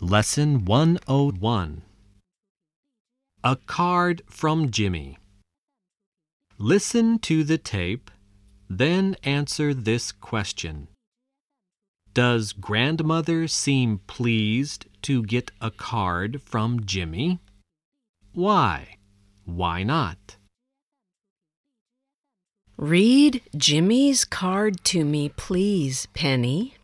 Lesson 101 A Card from Jimmy. Listen to the tape, then answer this question Does grandmother seem pleased to get a card from Jimmy? Why? Why not? Read Jimmy's card to me, please, Penny.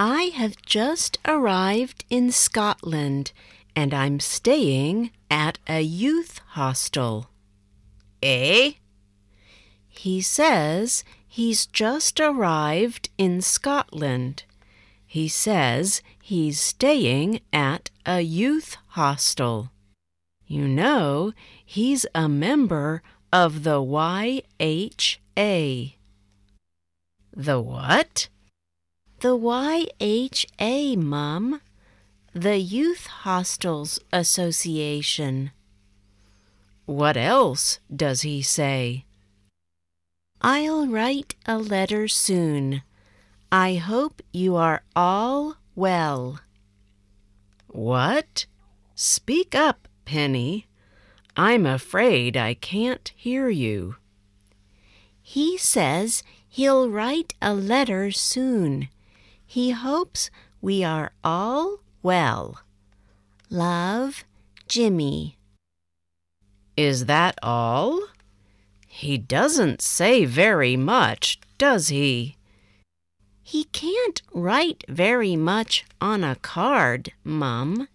I have just arrived in Scotland and I'm staying at a youth hostel. Eh? He says he's just arrived in Scotland. He says he's staying at a youth hostel. You know, he's a member of the YHA. The what? The YHA, Mum. The Youth Hostels Association. What else does he say? I'll write a letter soon. I hope you are all well. What? Speak up, Penny. I'm afraid I can't hear you. He says he'll write a letter soon. He hopes we are all well. Love, Jimmy. Is that all? He doesn't say very much, does he? He can't write very much on a card, Mum.